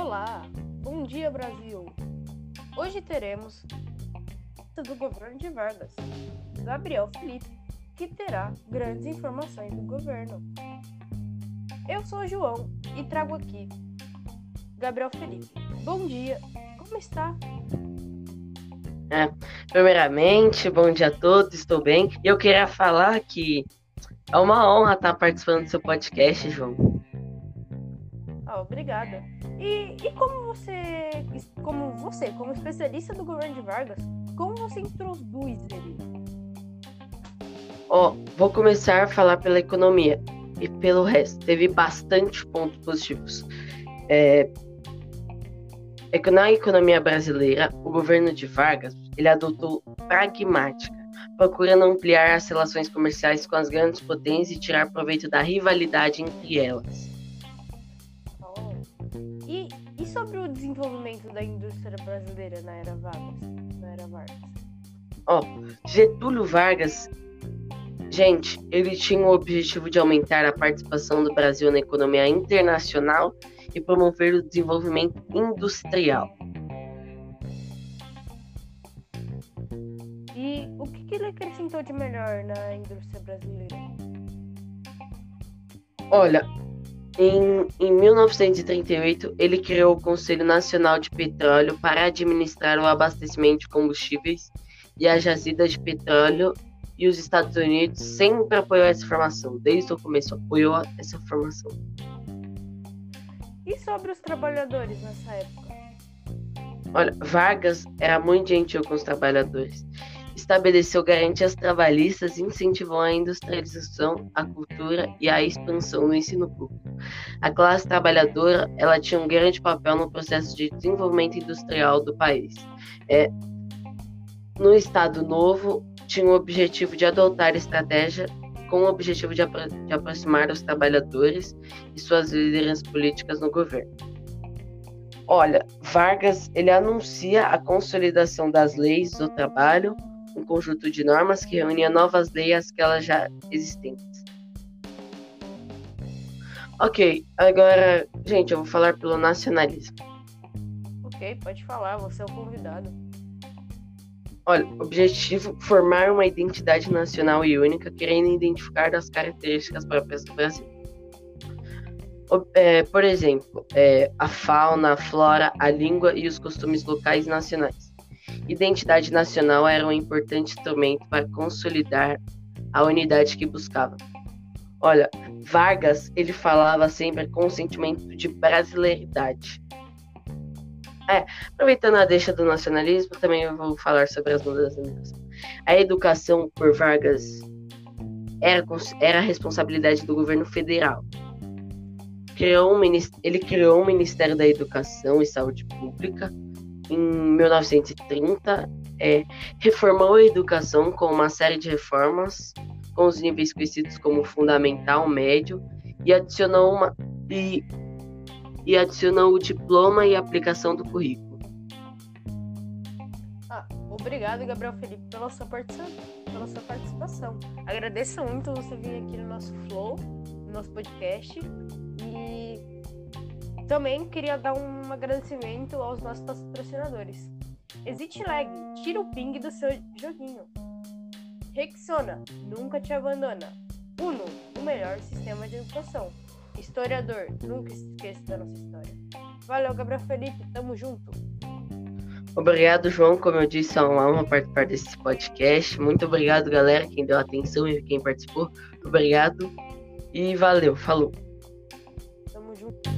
Olá, bom dia Brasil! Hoje teremos do governo de Vargas, Gabriel Felipe, que terá grandes informações do governo. Eu sou João e trago aqui Gabriel Felipe. Bom dia, como está? É, primeiramente, bom dia a todos, estou bem. Eu queria falar que é uma honra estar participando do seu podcast, João. Ah, obrigada. E, e como você, como você, como especialista do governo de Vargas, como você introduz ele? Ó, oh, vou começar a falar pela economia e pelo resto. Teve bastante pontos positivos. É, na economia brasileira, o governo de Vargas ele adotou pragmática, procurando ampliar as relações comerciais com as grandes potências e tirar proveito da rivalidade entre elas. Desenvolvimento da indústria brasileira na era Vargas? Vargas? Ó, Getúlio Vargas, gente, ele tinha o objetivo de aumentar a participação do Brasil na economia internacional e promover o desenvolvimento industrial. E o que, que ele acrescentou de melhor na indústria brasileira? Olha, em, em 1938, ele criou o Conselho Nacional de Petróleo para administrar o abastecimento de combustíveis e as jazidas de petróleo, e os Estados Unidos sempre apoiou essa formação, desde o começo apoiou essa formação. E sobre os trabalhadores nessa época? Olha, Vargas era muito gentil com os trabalhadores estabeleceu garantias trabalhistas incentivou a industrialização, a cultura e a expansão do ensino público. A classe trabalhadora ela tinha um grande papel no processo de desenvolvimento industrial do país. É, no Estado Novo, tinha o objetivo de adotar estratégia com o objetivo de, apro de aproximar os trabalhadores e suas lideranças políticas no governo. Olha, Vargas ele anuncia a consolidação das leis do trabalho, um conjunto de normas que reunia novas leis às já existentes. Ok, agora, gente, eu vou falar pelo nacionalismo. Ok, pode falar, você é o convidado. Olha, objetivo: formar uma identidade nacional e única, querendo identificar as características próprias do Brasil. É, por exemplo, é, a fauna, a flora, a língua e os costumes locais e nacionais. Identidade nacional era um importante instrumento para consolidar a unidade que buscava. Olha, Vargas, ele falava sempre com um sentimento de brasileiridade. É, aproveitando a deixa do nacionalismo, também eu vou falar sobre as mudanças. A educação por Vargas era, era a responsabilidade do governo federal. Criou um, ele criou o Ministério da Educação e Saúde Pública, em 1930, é, reformou a educação com uma série de reformas, com os níveis conhecidos como fundamental, médio, e adicionou, uma, e, e adicionou o diploma e aplicação do currículo. Ah, obrigado, Gabriel Felipe, pela sua, pela sua participação. Agradeço muito você vir aqui no nosso Flow, no nosso podcast. E também queria dar um agradecimento aos nossos patrocinadores. Exit Lag, tira o ping do seu joguinho. Rexona, nunca te abandona. Uno, o melhor sistema de educação. Historiador, nunca esqueça da nossa história. Valeu, Gabriel Felipe, tamo junto. Obrigado, João. Como eu disse, é uma honra participar desse podcast. Muito obrigado, galera, quem deu atenção e quem participou. Obrigado e valeu. Falou. Tamo junto.